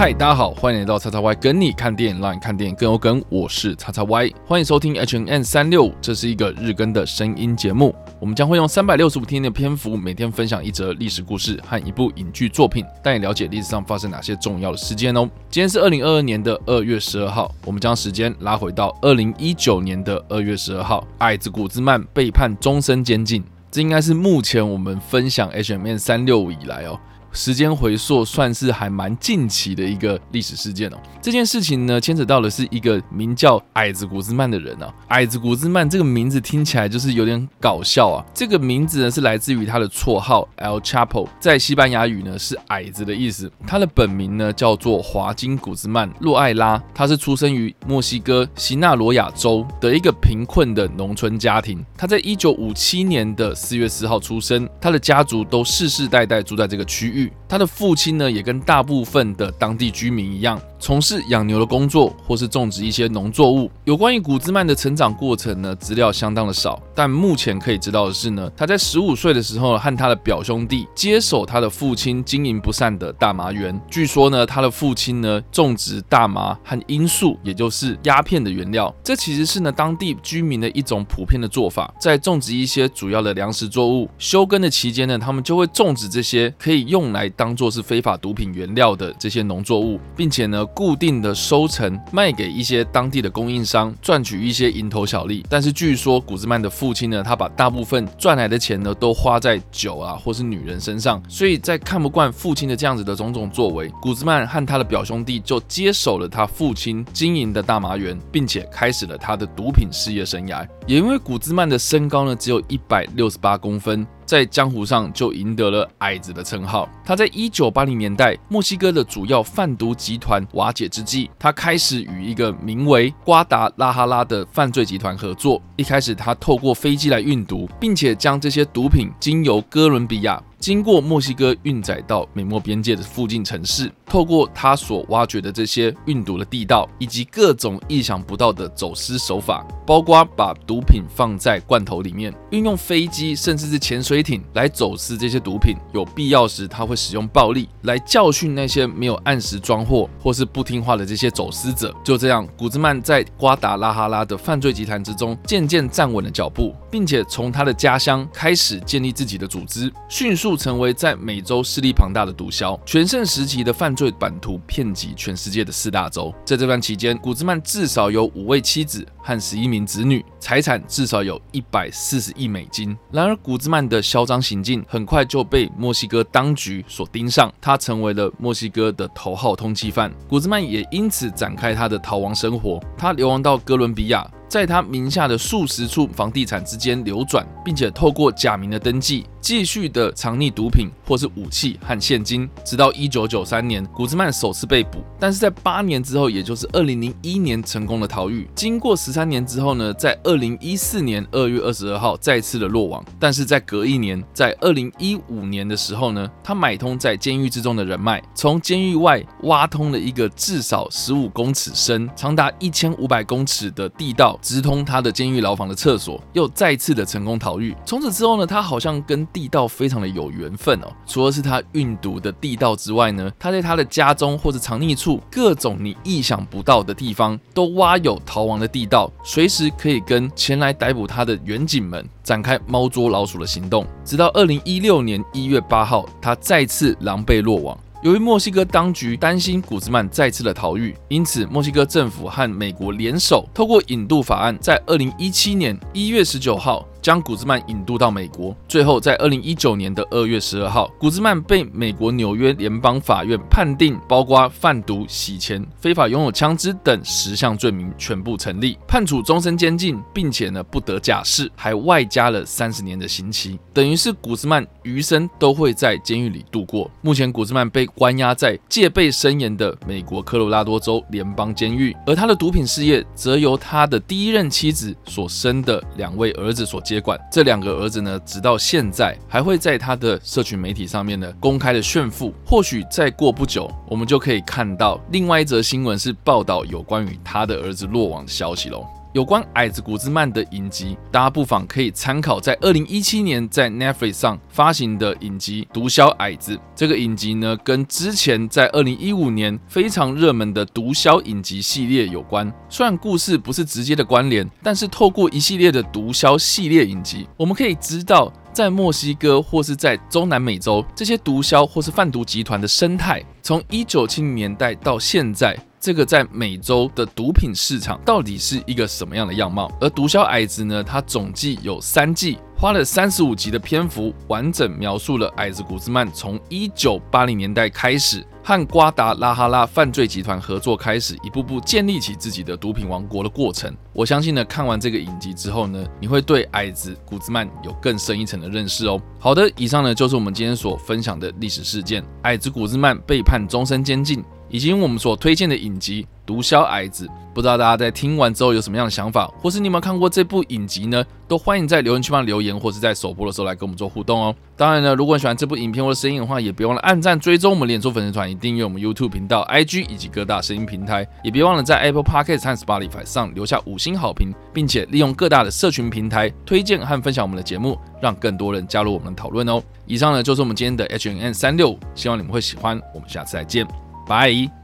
嗨，大家好，欢迎来到叉叉 Y 跟你看电影，让你看电影更有梗。我是叉叉 Y，欢迎收听 H&M 三六五，这是一个日更的声音节目。我们将会用三百六十五天的篇幅，每天分享一则历史故事和一部影剧作品，带你了解历史上发生哪些重要的事件哦。今天是二零二二年的二月十二号，我们将时间拉回到二零一九年的二月十二号，矮子古兹曼被判终身监禁。这应该是目前我们分享 H M N 三六五以来哦。时间回溯算是还蛮近期的一个历史事件哦。这件事情呢，牵扯到的是一个名叫矮子古兹曼的人啊。矮子古兹曼这个名字听起来就是有点搞笑啊。这个名字呢是来自于他的绰号 El Chapo，在西班牙语呢是矮子的意思。他的本名呢叫做华金古兹曼洛艾拉，他是出生于墨西哥西纳罗亚州的一个贫困的农村家庭。他在一九五七年的四月四号出生，他的家族都世世代代住在这个区域。他的父亲呢，也跟大部分的当地居民一样，从事养牛的工作，或是种植一些农作物。有关于古兹曼的成长过程呢，资料相当的少。但目前可以知道的是呢，他在十五岁的时候，和他的表兄弟接手他的父亲经营不善的大麻园。据说呢，他的父亲呢，种植大麻和罂粟，也就是鸦片的原料。这其实是呢，当地居民的一种普遍的做法。在种植一些主要的粮食作物休耕的期间呢，他们就会种植这些可以用来当做是非法毒品原料的这些农作物，并且呢，固定的收成卖给一些当地的供应商，赚取一些蝇头小利。但是据说古兹曼的父亲呢，他把大部分赚来的钱呢，都花在酒啊或是女人身上。所以在看不惯父亲的这样子的种种作为，古兹曼和他的表兄弟就接手了他父亲经营的大麻园，并且开始了他的毒品事业生涯。也因为古兹曼的身高呢，只有一百六十八公分。在江湖上就赢得了矮子的称号。他在一九八零年代，墨西哥的主要贩毒集团瓦解之际，他开始与一个名为瓜达拉哈拉的犯罪集团合作。一开始，他透过飞机来运毒，并且将这些毒品经由哥伦比亚。经过墨西哥运载到美墨边界的附近城市，透过他所挖掘的这些运毒的地道，以及各种意想不到的走私手法，包括把毒品放在罐头里面，运用飞机甚至是潜水艇来走私这些毒品。有必要时，他会使用暴力来教训那些没有按时装货或是不听话的这些走私者。就这样，古兹曼在瓜达拉哈拉的犯罪集团之中渐渐站稳了脚步，并且从他的家乡开始建立自己的组织，迅速。成为在美洲势力庞大的毒枭，全盛时期的犯罪版图遍及全世界的四大洲。在这段期间，古兹曼至少有五位妻子和十一名子女，财产至少有一百四十亿美金。然而，古兹曼的嚣张行径很快就被墨西哥当局所盯上，他成为了墨西哥的头号通缉犯。古兹曼也因此展开他的逃亡生活，他流亡到哥伦比亚。在他名下的数十处房地产之间流转，并且透过假名的登记，继续的藏匿毒品或是武器和现金，直到一九九三年，古兹曼首次被捕。但是在八年之后，也就是二零零一年，成功的逃狱。经过十三年之后呢，在二零一四年二月二十二号再次的落网。但是在隔一年，在二零一五年的时候呢，他买通在监狱之中的人脉，从监狱外挖通了一个至少十五公尺深、长达一千五百公尺的地道。直通他的监狱牢房的厕所，又再次的成功逃狱。从此之后呢，他好像跟地道非常的有缘分哦。除了是他运毒的地道之外呢，他在他的家中或者藏匿处，各种你意想不到的地方都挖有逃亡的地道，随时可以跟前来逮捕他的远警们展开猫捉老鼠的行动。直到二零一六年一月八号，他再次狼狈落网。由于墨西哥当局担心古兹曼再次的逃狱，因此墨西哥政府和美国联手，透过引渡法案，在二零一七年一月十九号。将古兹曼引渡到美国，最后在二零一九年的二月十二号，古兹曼被美国纽约联邦法院判定，包括贩毒、洗钱、非法拥有枪支等十项罪名全部成立，判处终身监禁，并且呢不得假释，还外加了三十年的刑期，等于是古兹曼余生都会在监狱里度过。目前古兹曼被关押在戒备森严的美国科罗拉多州联邦监狱，而他的毒品事业则由他的第一任妻子所生的两位儿子所接管。这两个儿子呢，直到现在还会在他的社群媒体上面呢公开的炫富。或许再过不久，我们就可以看到另外一则新闻是报道有关于他的儿子落网的消息喽。有关矮子古兹曼的影集，大家不妨可以参考在二零一七年在 Netflix 上发行的影集《毒枭矮子》。这个影集呢，跟之前在二零一五年非常热门的毒枭影集系列有关。虽然故事不是直接的关联，但是透过一系列的毒枭系列影集，我们可以知道。在墨西哥或是在中南美洲，这些毒枭或是贩毒集团的生态，从一九七零年代到现在，这个在美洲的毒品市场到底是一个什么样的样貌？而《毒枭矮子》呢，它总计有三季。花了三十五集的篇幅，完整描述了矮子古兹曼从一九八零年代开始和瓜达拉哈拉犯罪集团合作，开始一步步建立起自己的毒品王国的过程。我相信呢，看完这个影集之后呢，你会对矮子古兹曼有更深一层的认识哦。好的，以上呢就是我们今天所分享的历史事件：矮子古兹曼被判终身监禁。以及我们所推荐的影集《毒枭矮子》，不知道大家在听完之后有什么样的想法，或是你有没有看过这部影集呢？都欢迎在留言区帮留言，或是在首播的时候来跟我们做互动哦。当然呢，如果你喜欢这部影片或者声音的话，也别忘了按赞、追踪我们脸书粉丝团，以订阅我们 YouTube 频道、IG 以及各大声音平台，也别忘了在 Apple Podcast 和 Spotify 上留下五星好评，并且利用各大的社群平台推荐和分享我们的节目，让更多人加入我们的讨论哦。以上呢就是我们今天的 H&M 365，希望你们会喜欢。我们下次再见。拜。